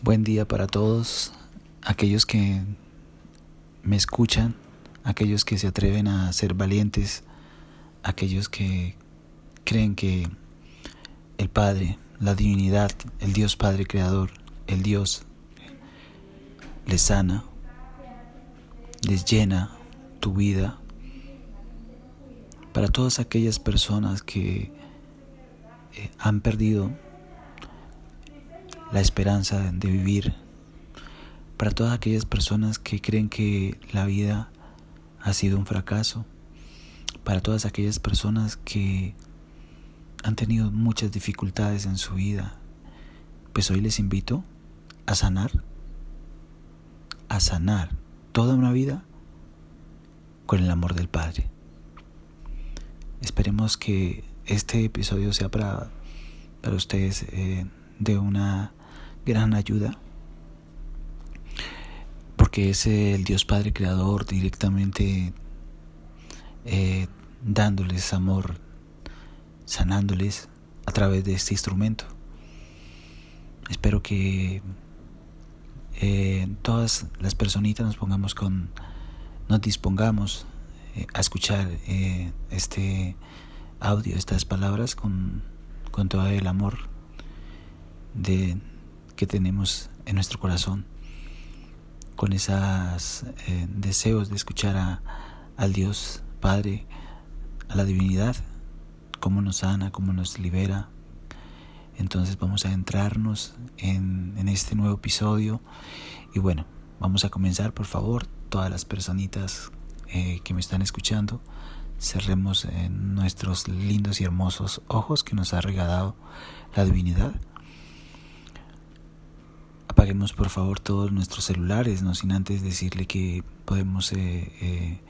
Buen día para todos aquellos que me escuchan, aquellos que se atreven a ser valientes, aquellos que creen que el Padre, la divinidad, el Dios Padre Creador, el Dios les sana, les llena tu vida. Para todas aquellas personas que eh, han perdido la esperanza de vivir. Para todas aquellas personas que creen que la vida ha sido un fracaso. Para todas aquellas personas que han tenido muchas dificultades en su vida. Pues hoy les invito a sanar. A sanar toda una vida con el amor del Padre. Esperemos que este episodio sea para, para ustedes eh, de una gran ayuda porque es el Dios Padre Creador directamente eh, dándoles amor, sanándoles a través de este instrumento. Espero que eh, todas las personitas nos pongamos con, nos dispongamos eh, a escuchar este audio, estas palabras con, con todo el amor de que tenemos en nuestro corazón, con esos eh, deseos de escuchar a, al Dios Padre, a la divinidad, cómo nos sana, cómo nos libera. Entonces vamos a entrarnos en, en este nuevo episodio y bueno, vamos a comenzar por favor, todas las personitas eh, que me están escuchando, cerremos en nuestros lindos y hermosos ojos que nos ha regalado la divinidad apaguemos por favor todos nuestros celulares, no sin antes decirle que podemos eh, eh,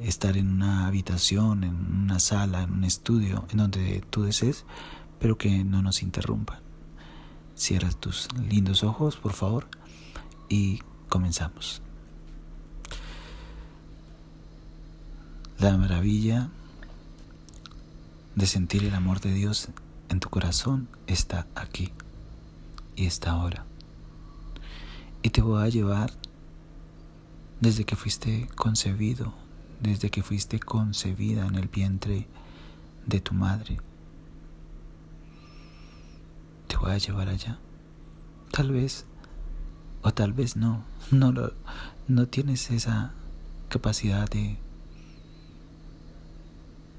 estar en una habitación, en una sala, en un estudio, en donde tú desees, pero que no nos interrumpan. Cierra tus lindos ojos, por favor, y comenzamos. La maravilla de sentir el amor de Dios en tu corazón está aquí y está ahora y te voy a llevar desde que fuiste concebido, desde que fuiste concebida en el vientre de tu madre. Te voy a llevar allá. Tal vez, o tal vez no, no, no tienes esa capacidad de,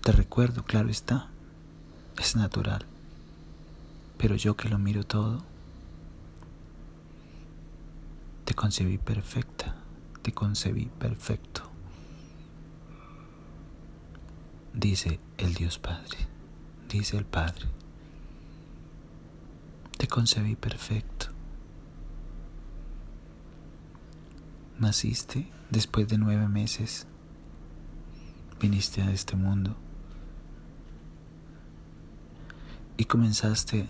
de recuerdo, claro está, es natural. Pero yo que lo miro todo, te concebí perfecta, te concebí perfecto. Dice el Dios Padre, dice el Padre. Te concebí perfecto. Naciste después de nueve meses. Viniste a este mundo. Y comenzaste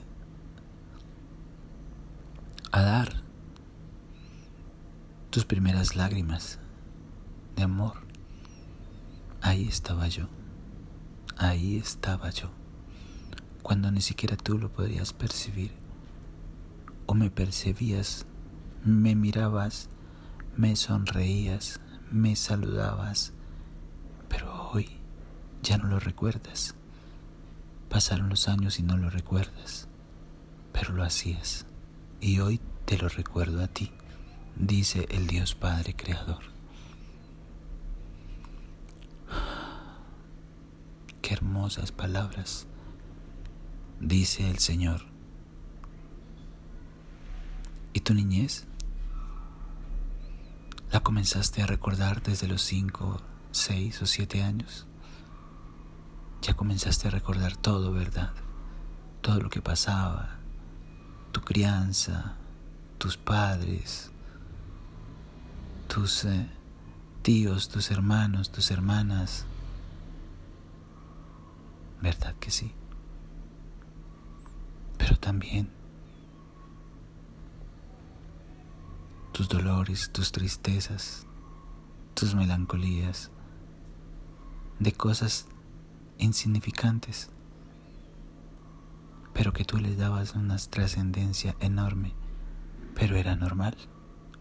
a dar tus primeras lágrimas de amor. Ahí estaba yo, ahí estaba yo, cuando ni siquiera tú lo podrías percibir, o me percibías, me mirabas, me sonreías, me saludabas, pero hoy ya no lo recuerdas. Pasaron los años y no lo recuerdas, pero lo hacías, y hoy te lo recuerdo a ti dice el Dios Padre Creador. Qué hermosas palabras, dice el Señor. ¿Y tu niñez? ¿La comenzaste a recordar desde los cinco, seis o siete años? Ya comenzaste a recordar todo, ¿verdad? Todo lo que pasaba, tu crianza, tus padres, tus eh, tíos, tus hermanos, tus hermanas. ¿Verdad que sí? Pero también tus dolores, tus tristezas, tus melancolías, de cosas insignificantes, pero que tú les dabas una trascendencia enorme Pero era normal.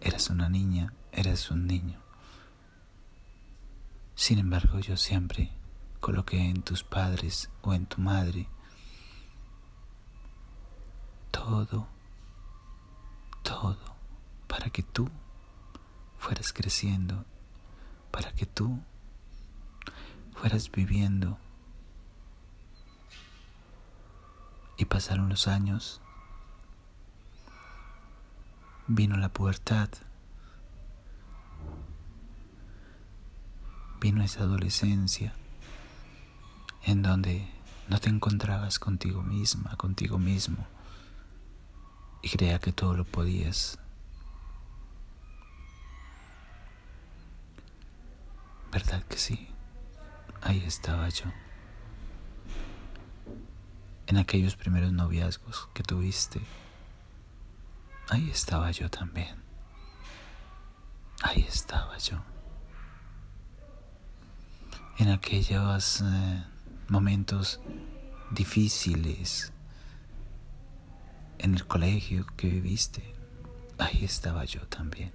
Eras una niña, eras un niño. Sin embargo, yo siempre coloqué en tus padres o en tu madre todo, todo, para que tú fueras creciendo, para que tú fueras viviendo. Y pasaron los años, vino la pubertad, vino esa adolescencia en donde no te encontrabas contigo misma, contigo mismo, y creía que todo lo podías. ¿Verdad que sí? Ahí estaba yo. En aquellos primeros noviazgos que tuviste, ahí estaba yo también. Ahí estaba yo en aquellos eh, momentos difíciles en el colegio que viviste, ahí estaba yo también.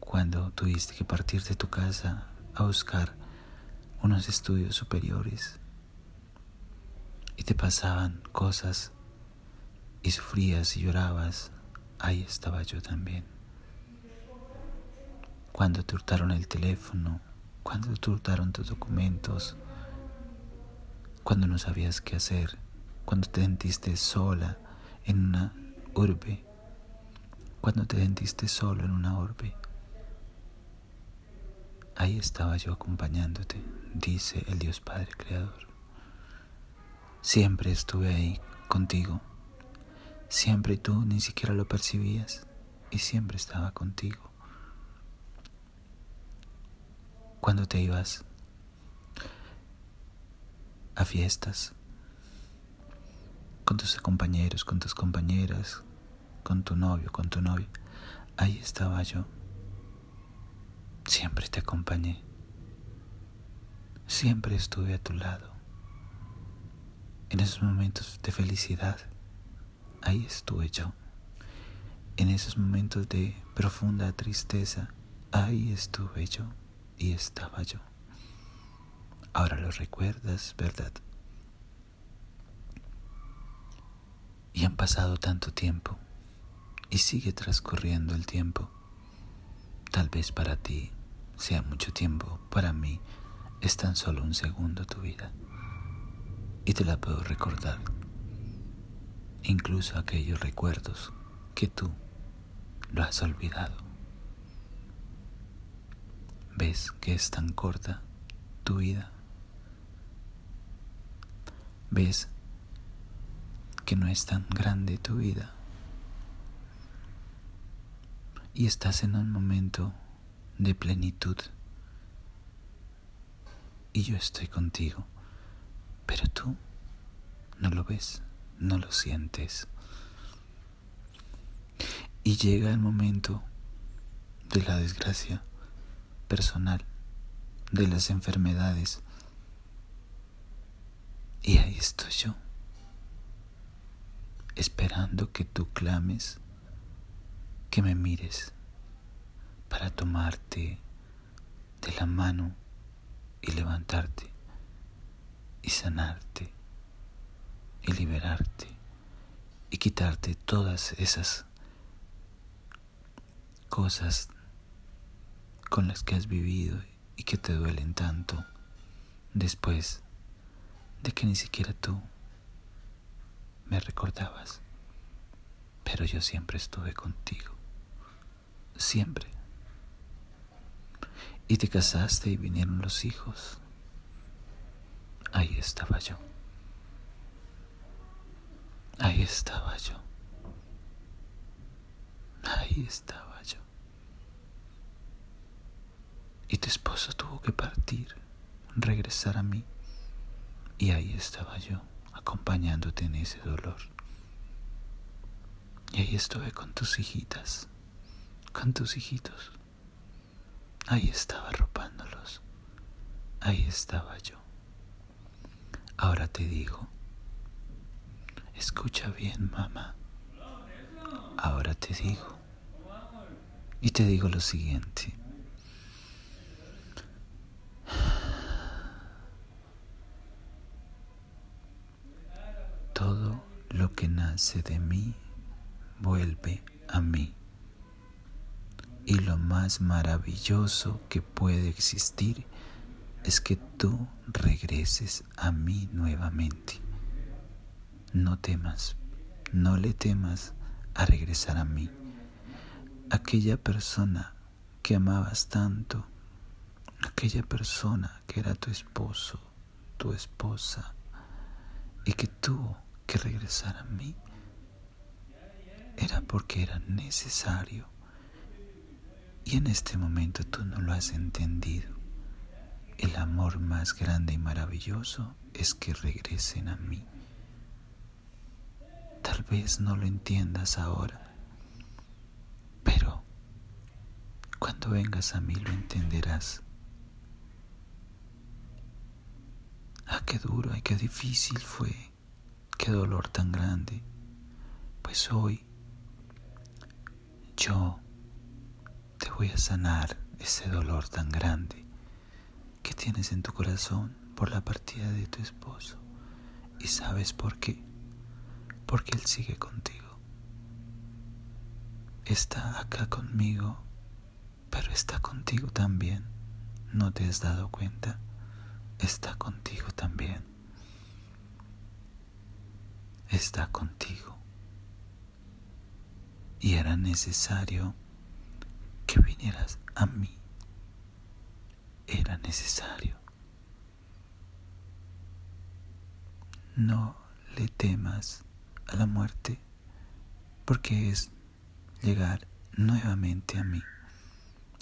Cuando tuviste que partir de tu casa a buscar unos estudios superiores y te pasaban cosas y sufrías y llorabas, ahí estaba yo también. Cuando te hurtaron el teléfono, cuando hurtaron tus documentos, cuando no sabías qué hacer, cuando te sentiste sola en una urbe, cuando te sentiste solo en una urbe. Ahí estaba yo acompañándote, dice el Dios Padre Creador. Siempre estuve ahí contigo, siempre tú ni siquiera lo percibías y siempre estaba contigo. Cuando te ibas a fiestas con tus compañeros, con tus compañeras, con tu novio, con tu novia. Ahí estaba yo. Siempre te acompañé. Siempre estuve a tu lado. En esos momentos de felicidad, ahí estuve yo. En esos momentos de profunda tristeza, ahí estuve yo y estaba yo. Ahora lo recuerdas, ¿verdad? Y han pasado tanto tiempo y sigue transcurriendo el tiempo. Tal vez para ti sea mucho tiempo, para mí es tan solo un segundo tu vida. Y te la puedo recordar. Incluso aquellos recuerdos que tú lo has olvidado. ¿Ves que es tan corta tu vida? ¿Ves que no es tan grande tu vida? Y estás en un momento de plenitud. Y yo estoy contigo. Pero tú no lo ves, no lo sientes. Y llega el momento de la desgracia personal de las enfermedades. Y ahí estoy yo, esperando que tú clames, que me mires para tomarte de la mano y levantarte y sanarte y liberarte y quitarte todas esas cosas con las que has vivido y que te duelen tanto después de que ni siquiera tú me recordabas. Pero yo siempre estuve contigo, siempre. Y te casaste y vinieron los hijos. Ahí estaba yo. Ahí estaba yo. Ahí estaba yo. Y tu esposo tuvo que partir, regresar a mí. Y ahí estaba yo, acompañándote en ese dolor. Y ahí estuve con tus hijitas, con tus hijitos. Ahí estaba arropándolos. Ahí estaba yo. Ahora te digo, escucha bien, mamá. Ahora te digo. Y te digo lo siguiente. Todo lo que nace de mí vuelve a mí. Y lo más maravilloso que puede existir es que tú regreses a mí nuevamente. No temas, no le temas a regresar a mí. Aquella persona que amabas tanto, aquella persona que era tu esposo, tu esposa, y que tuvo que regresar a mí, era porque era necesario. Y en este momento tú no lo has entendido. El amor más grande y maravilloso es que regresen a mí. Tal vez no lo entiendas ahora, pero cuando vengas a mí lo entenderás. Ah, qué duro y qué difícil fue, qué dolor tan grande. Pues hoy yo te voy a sanar ese dolor tan grande que tienes en tu corazón por la partida de tu esposo. ¿Y sabes por qué? Porque Él sigue contigo. Está acá conmigo, pero está contigo también. ¿No te has dado cuenta? Está contigo también. Está contigo. Y era necesario que vinieras a mí. Era necesario. No le temas a la muerte porque es llegar nuevamente a mí.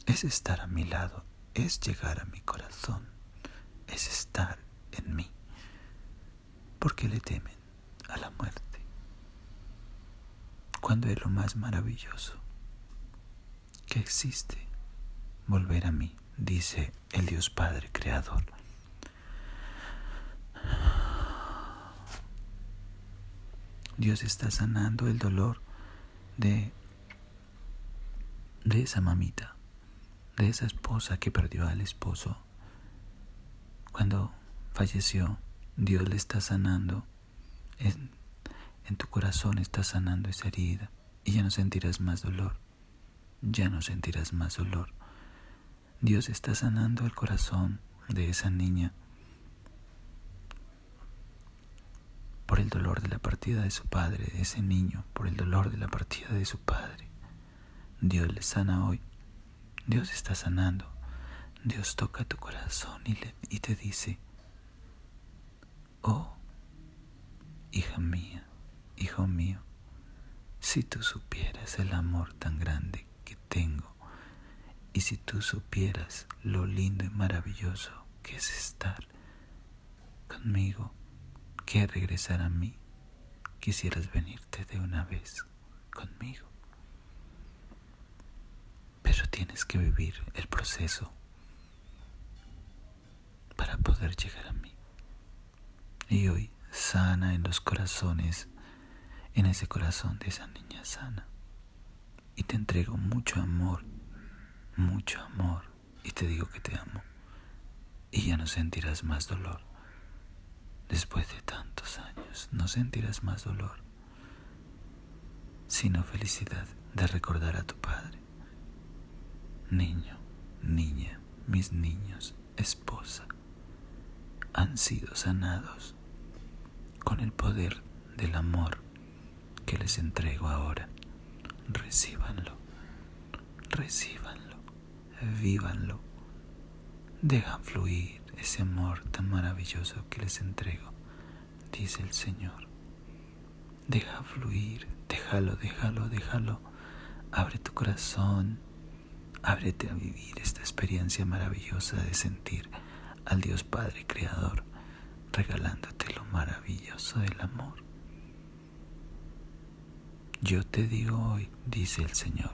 Es estar a mi lado, es llegar a mi corazón, es estar en mí. porque le temen a la muerte? Cuando es lo más maravilloso que existe volver a mí, dice el Dios Padre Creador. Dios está sanando el dolor de, de esa mamita, de esa esposa que perdió al esposo. Cuando falleció, Dios le está sanando, en, tu corazón está sanando esa herida y ya no sentirás más dolor ya no sentirás más dolor. Dios está sanando el corazón de esa niña por el dolor de la partida de su padre, de ese niño, por el dolor de la partida de su padre. Dios le sana hoy. Dios está sanando. Dios toca tu corazón y, y te dice, oh, hija mía, hijo mío, si tú supieras el amor tan grande tengo. Y si tú supieras lo lindo y maravilloso que es estar conmigo, que regresar a mí, quisieras venirte de una vez conmigo. Pero tienes que vivir el proceso para poder llegar a mí. Y hoy sana en los corazones, en ese corazón de esa niña sana y te entrego mucho amor, mucho amor y te digo que te amo y ya no sentirás más dolor. Después de tantos años no sentirás más dolor, sino felicidad de recordar a tu padre. Niño, niña, mis niños, esposa, han sido sanados con el poder del amor que les entrego ahora recíbanlo, recíbanlo, vívanlo, dejan fluir ese amor tan maravilloso que les entrego, dice el Señor. Deja fluir, déjalo, déjalo, déjalo. Abre tu corazón, ábrete a vivir esta experiencia maravillosa de sentir al Dios Padre Creador regalándote lo maravilloso del amor. Yo te digo hoy, dice el Señor,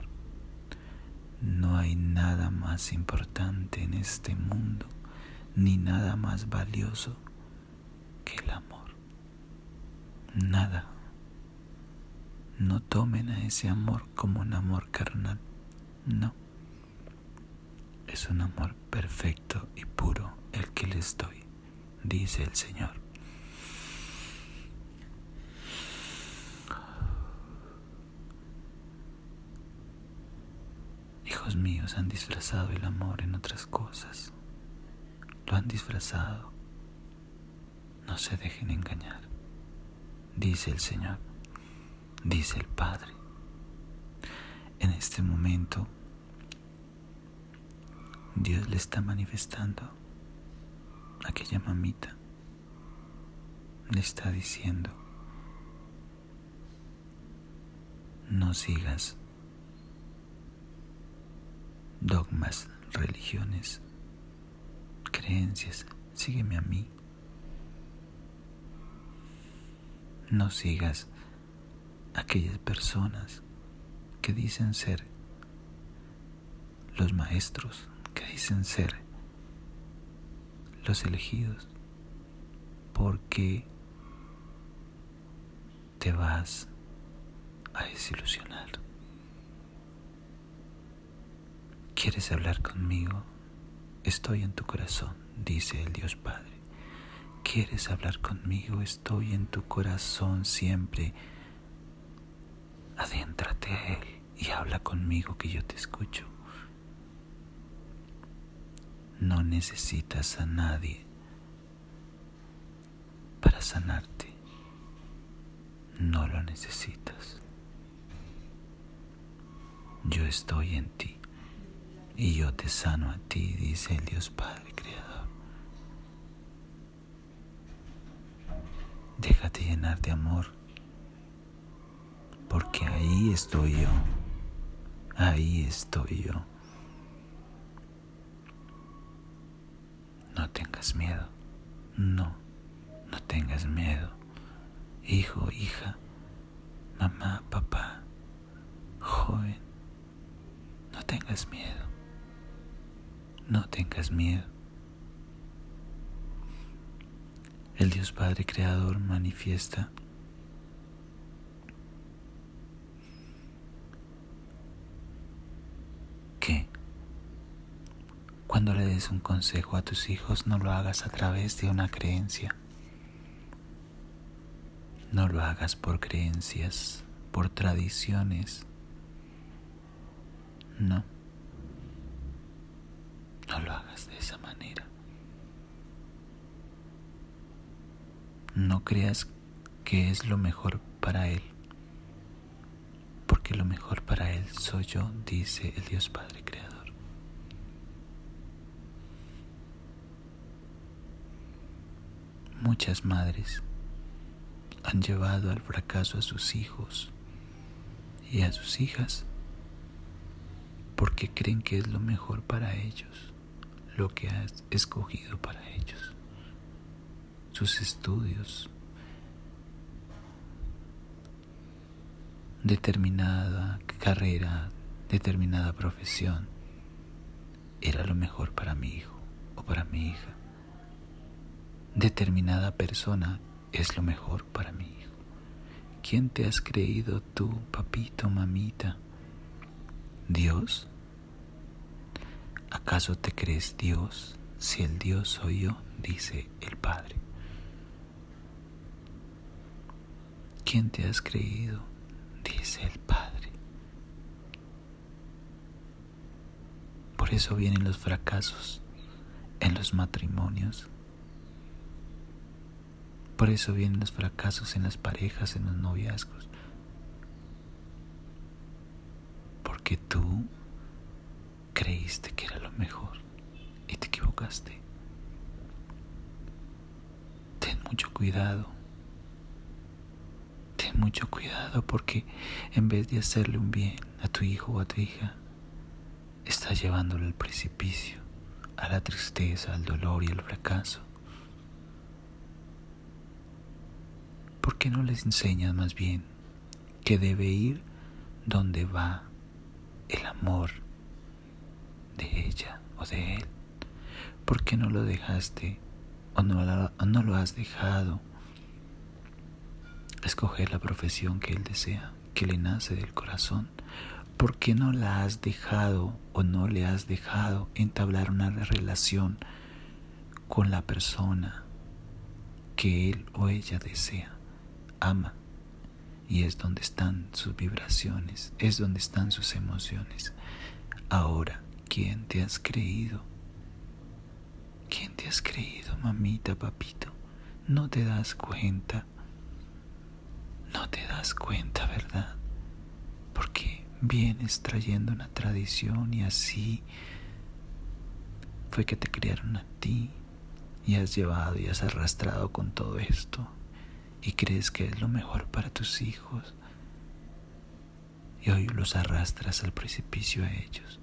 no hay nada más importante en este mundo, ni nada más valioso que el amor. Nada, No tomen a ese amor como un amor carnal. No. Es un amor perfecto y puro el que les doy, dice el Señor. Hijos míos han disfrazado el amor en otras cosas. Lo han disfrazado. No se dejen engañar, dice el Señor dice el Padre. En este momento, Dios le está manifestando aquella mamita. Le está diciendo, no sigas dogmas, religiones, creencias, sígueme a mí. No sigas aquellas personas que dicen ser los maestros, que dicen ser los elegidos, porque te vas a desilusionar. ¿Quieres hablar conmigo? Estoy en tu corazón, dice el Dios Padre. ¿Quieres hablar conmigo? Estoy en tu corazón siempre adéntrate a Él y habla conmigo que yo te escucho. No necesitas a nadie para sanarte. No lo necesitas. Yo estoy en ti y yo te sano a ti, dice el Dios Padre Creador. Déjate llenar de amor porque ahí estoy yo, ahí estoy yo. No tengas miedo, no, no tengas miedo, hijo, hija, mamá, papá, joven, no tengas miedo, no tengas miedo. El Dios Padre Creador manifiesta Cuando le des un consejo a tus hijos, no lo hagas a través de una creencia. No lo hagas por creencias, por tradiciones. No. No lo hagas de esa manera. No creas que es lo mejor para Él, porque lo mejor para Él soy yo, dice el Dios Padre Creador. Muchas madres han llevado al fracaso a sus hijos y a sus hijas porque creen que es lo mejor para ellos, lo que has escogido para ellos, sus estudios, determinada carrera, determinada profesión, era lo mejor para mi hijo o para mi hija determinada persona es lo mejor para mi hijo. ¿Quién te has creído tú, papito, mamita? ¿Dios? ¿Acaso te crees Dios si el Dios soy yo? dice el Padre. ¿Quién te has creído? dice el Padre. Por eso vienen los fracasos en los matrimonios por eso vienen los fracasos en las parejas, en los noviazgos. Porque tú creíste que era lo mejor y te equivocaste. Ten mucho cuidado. Ten mucho cuidado porque en vez de hacerle un bien a tu hijo o a tu hija, estás llevándolo al precipicio, a la tristeza, al dolor y al fracaso. ¿Por qué no les enseñas más bien que debe ir donde va el amor de ella o de él? ¿Por qué no lo dejaste o no, lo has dejado escoger la profesión que él desea, porque le nace del corazón, porque no la has dejado o no le has dejado entablar una relación con la persona que él o ella desea, ama. Y es donde están sus vibraciones, es donde están sus emociones. Ahora, ¿quién te has creído? ¿Quién te has creído, mamita, papito? No te das cuenta. No te das cuenta, ¿verdad? Porque vienes trayendo una tradición y así fue que te criaron a ti y has llevado y has arrastrado con todo esto y crees que es lo mejor para tus hijos y hoy los arrastras al precipicio a ellos.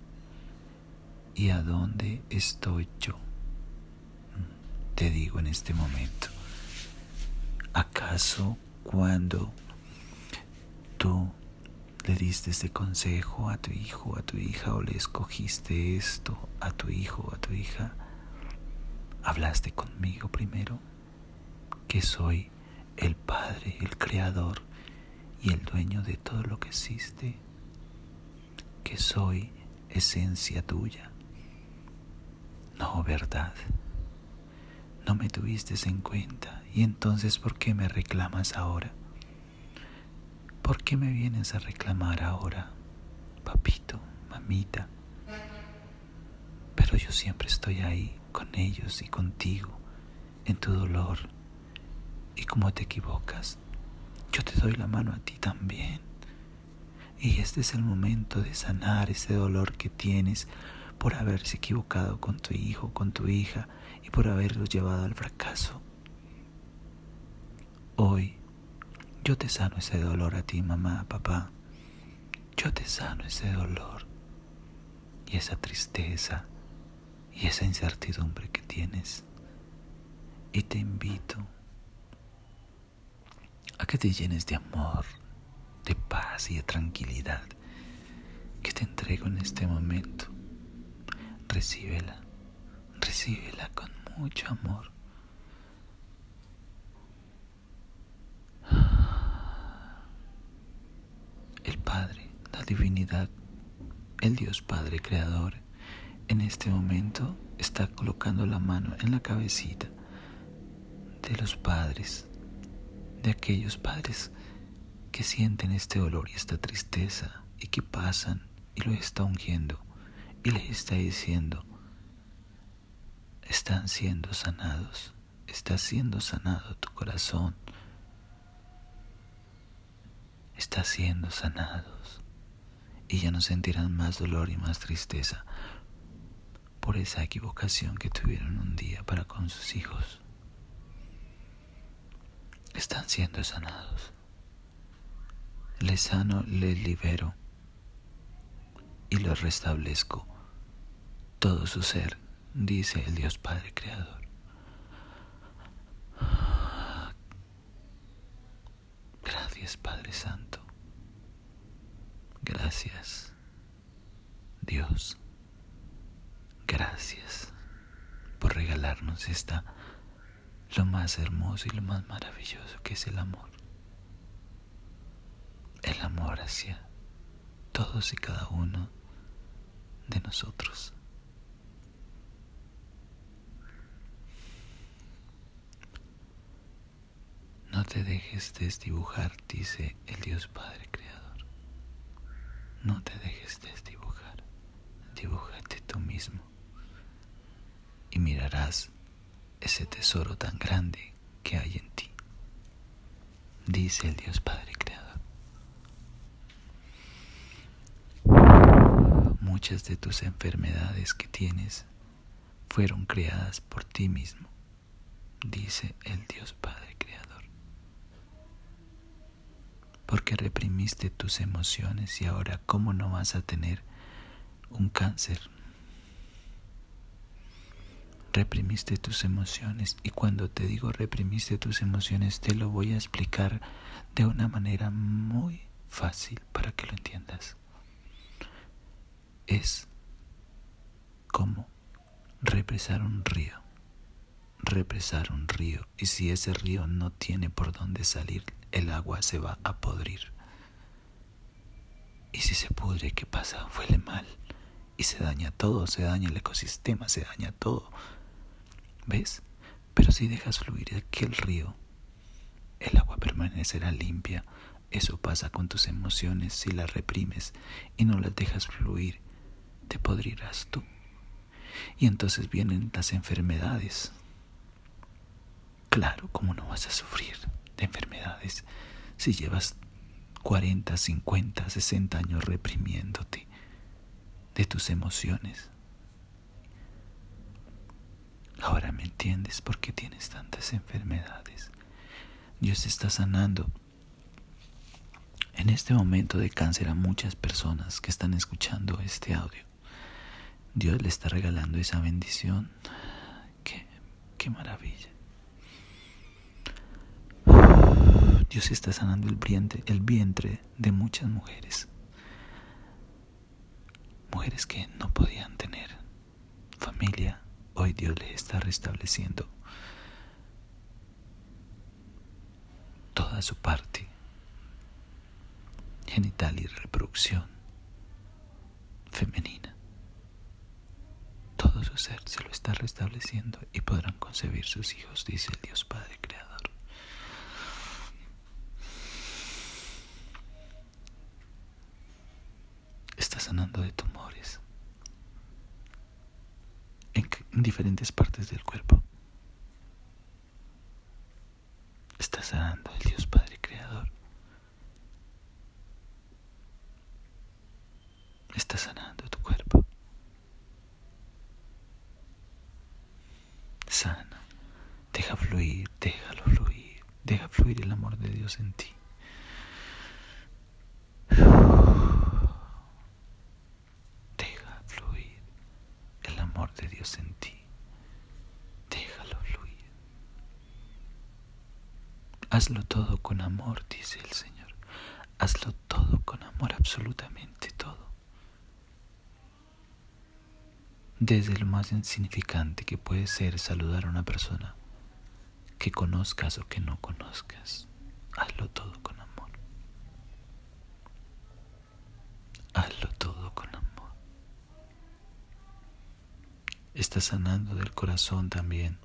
¿Y a dónde estoy yo? Te digo en este momento, ¿acaso cuando tú le diste este consejo a tu hijo, a tu hija, o le escogiste esto a tu hijo, a tu hija, hablaste conmigo primero, que soy el Padre, el Creador y el dueño de todo lo que existe, que soy esencia tuya. No, ¿verdad? No me tuviste en cuenta y entonces ¿por qué me reclamas ahora? ¿Por qué me vienes a reclamar ahora, papito, mamita? Pero yo siempre estoy ahí con ellos y contigo en tu dolor. Y como te equivocas, yo te doy la mano a ti también. Y este es el momento de sanar ese dolor que tienes por haberse equivocado con tu hijo, con tu hija y por haberlo llevado al fracaso. Hoy yo te sano ese dolor a ti, mamá, papá. Yo te sano ese dolor y esa tristeza y esa incertidumbre que tienes. Y te invito que te llenes de amor, de paz y de tranquilidad que te entrego en este momento. Recíbela, recíbela con mucho amor. El Padre, la divinidad, el Dios Padre Creador, en este momento está colocando la mano en la cabecita de los padres, de aquellos padres que sienten este dolor y esta tristeza y que pasan y lo está ungiendo y les está diciendo, están siendo sanados, está siendo sanado tu corazón, está siendo sanados y ya no sentirán más dolor y más tristeza por esa equivocación que tuvieron un día para con sus hijos. Están siendo sanados. Les sano, les libero y les restablezco todo su ser, dice el Dios Padre Creador. Gracias Padre Santo. Gracias Dios. Gracias por regalarnos esta, lo más hermoso y lo más maravilloso que es el amor. El amor hacia todos y cada uno de nosotros. No te dejes desdibujar, dice el Dios Padre Creador. No te dejes desdibujar. Dibújate tú mismo y mirarás ese tesoro tan grande que hay en ti, dice el Dios Padre Creador. Muchas de tus enfermedades que tienes fueron creadas por ti mismo, dice el Dios Padre Creador. Porque reprimiste tus emociones y ahora cómo no vas a tener un cáncer reprimiste tus emociones y cuando te digo reprimiste tus emociones te lo voy a explicar de una manera muy fácil para que lo entiendas. Es como represar un río, represar un río y si ese río no tiene por dónde salir, el agua se va a podrir. se pudre, ¿qué pasa? Huele mal. Y se daña todo, se daña el ecosistema, se daña todo. ¿Ves? Pero si dejas fluir aquel río, el agua permanecerá limpia. Eso pasa con tus emociones si las reprimes y no las dejas fluir. Te podrirás tú. Y entonces vienen las enfermedades. Claro, ¿cómo no vas a sufrir de enfermedades si llevas 40, 50, 60 años reprimiéndote de tus emociones? Ahora me entiendes por qué tienes tantas enfermedades. Dios está sanando en este momento de cáncer a muchas personas que están escuchando este audio. Dios le está regalando esa bendición. Qué, qué maravilla. Dios está sanando el vientre, el vientre de muchas mujeres. Mujeres que no podían tener familia, hoy Dios les está restableciendo toda su parte genital y reproducción femenina. Todo su ser se lo está restableciendo y podrán concebir sus hijos, dice el Dios Padre Creador. Está sanando de tumores en, en diferentes partes del cuerpo. Está sanando el Dios Padre Creador. Está sanando tu cuerpo. Sana. Deja fluir, déjalo fluir. Deja fluir el amor de Dios en ti. Deja fluir el amor de Dios en ti. Déjalo fluir. Hazlo todo con amor, dice el Señor. Hazlo todo con amor, absolutamente todo. Desde lo más insignificante que puede ser saludar a una persona que conozcas o que no conozcas, hazlo todo con amor. Hazlo todo con amor. Está sanando del corazón también,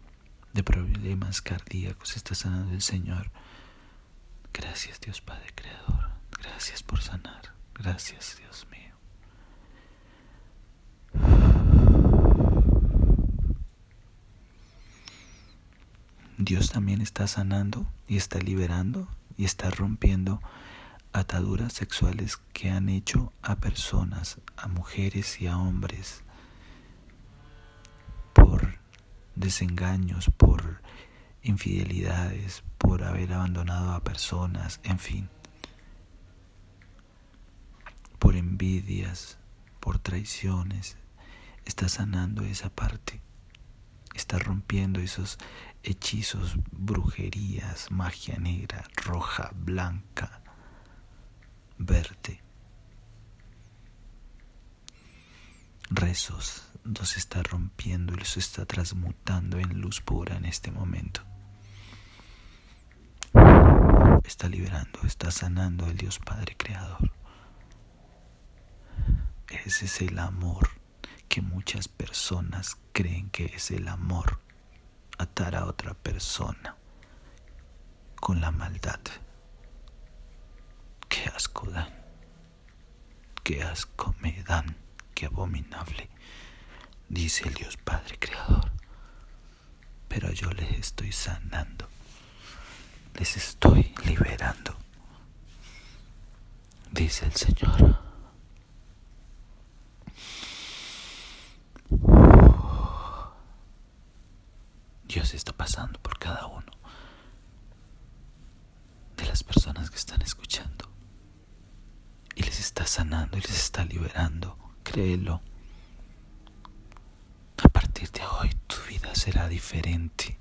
de problemas cardíacos, está sanando el Señor. Gracias Dios Padre Creador, gracias por sanar, gracias Dios mío. Dios también está sanando y está liberando y está rompiendo ataduras sexuales que han hecho a personas, a mujeres y a hombres desengaños, por infidelidades, por haber abandonado a personas, en fin, por envidias, por traiciones. Está sanando esa parte, está rompiendo esos hechizos, brujerías, magia negra, roja, blanca, verde. Rezos los está rompiendo y los está transmutando en luz pura en este momento. Está liberando, está sanando el Dios Padre Creador. Ese es el amor que muchas personas creen que es el amor atar a otra persona con la maldad. Qué asco dan, qué asco me dan, qué abominable, dice el Dios Padre Creador. Pero yo les estoy sanando, les estoy liberando, dice el Señor. Dios está pasando por cada uno de las personas que están escuchando. Y les está sanando y les está liberando. Créelo. A partir de hoy tu vida será diferente.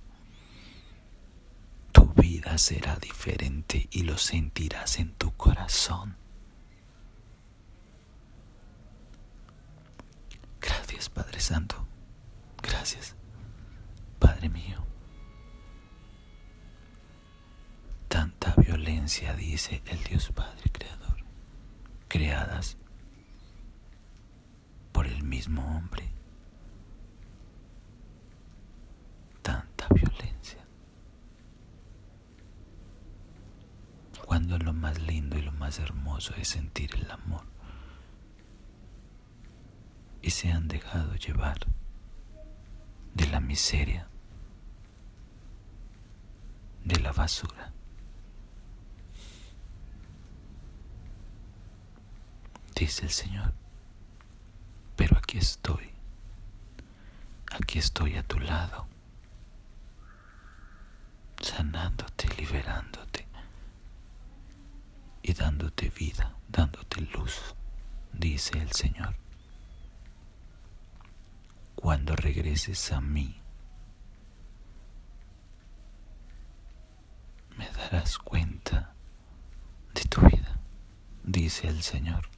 Tu vida será diferente y lo sentirás en tu corazón. Gracias Padre Santo. Gracias. Padre mío. Tanta violencia, dice el Dios Padre Creador, creadas mismo hombre. Tanta violencia. Cuando lo más lindo y lo más hermoso es sentir el amor. Y se han dejado llevar de la miseria, de la basura. Dice el Señor, aquí estoy, aquí estoy a tu lado, sanándote, liberándote y dándote vida, dándote luz, dice el Señor. Cuando regreses a mí, me darás cuenta de tu vida, dice el Señor.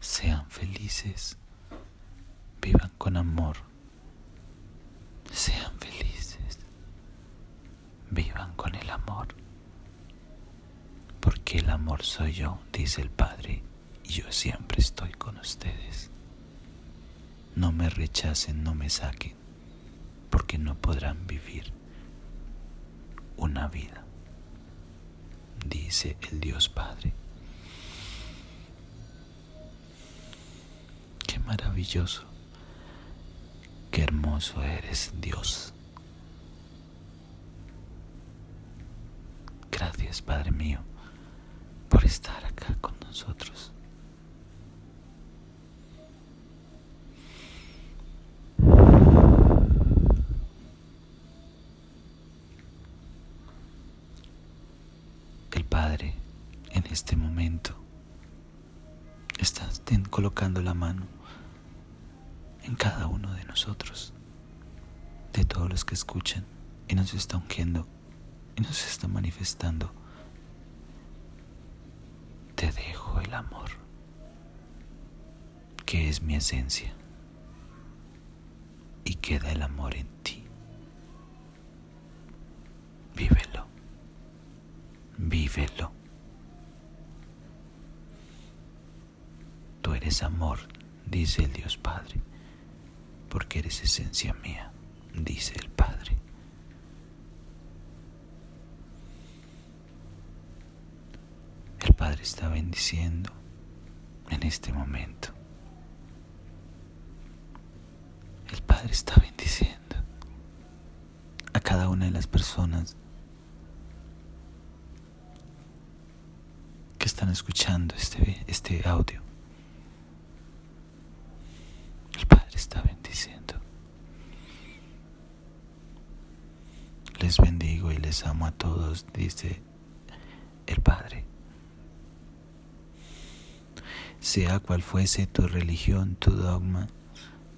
Sean felices, vivan con amor, sean felices, vivan con el amor, porque el amor soy yo, dice el Padre, y yo siempre estoy con ustedes. No me rechacen, no me saquen, porque no podrán vivir una vida, dice el Dios Padre. maravilloso, qué hermoso eres Dios. Gracias Padre mío por estar acá con nosotros. El Padre en este momento está colocando la mano en cada uno de nosotros, de todos los que escuchan y nos está ungiendo y nos está manifestando. Te dejo el amor, que es mi esencia, y queda el amor en ti. Vívelo, vívelo. Tú eres amor, dice el Dios Padre porque eres esencia mía, dice el Padre. El Padre está bendiciendo en este momento. El Padre está bendiciendo a cada una de las personas que están escuchando este, este audio. El Padre está bendiciendo. Les bendigo y les amo a todos, dice el Padre. Sea cual fuese tu religión, tu dogma,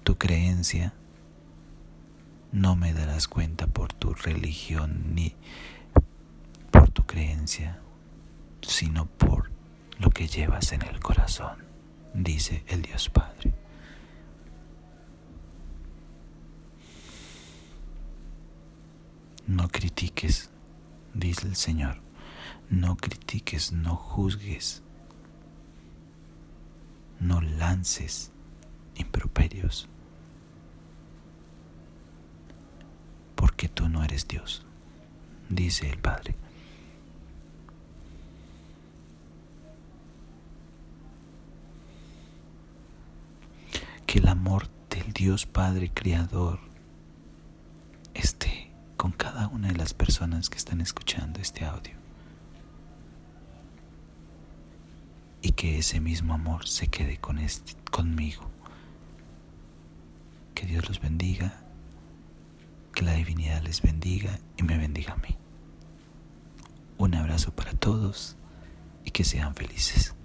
tu creencia, no me darás cuenta por tu religión ni por tu creencia, sino por lo que llevas en el corazón, dice el Dios Padre. No critiques, dice el Señor. No critiques, no juzgues. No lances improperios. Porque tú no eres Dios, dice el Padre. Que el amor del Dios Padre Creador con cada una de las personas que están escuchando este audio. Y que ese mismo amor se quede con este, conmigo. Que Dios los bendiga, que la divinidad les bendiga y me bendiga a mí. Un abrazo para todos y que sean felices.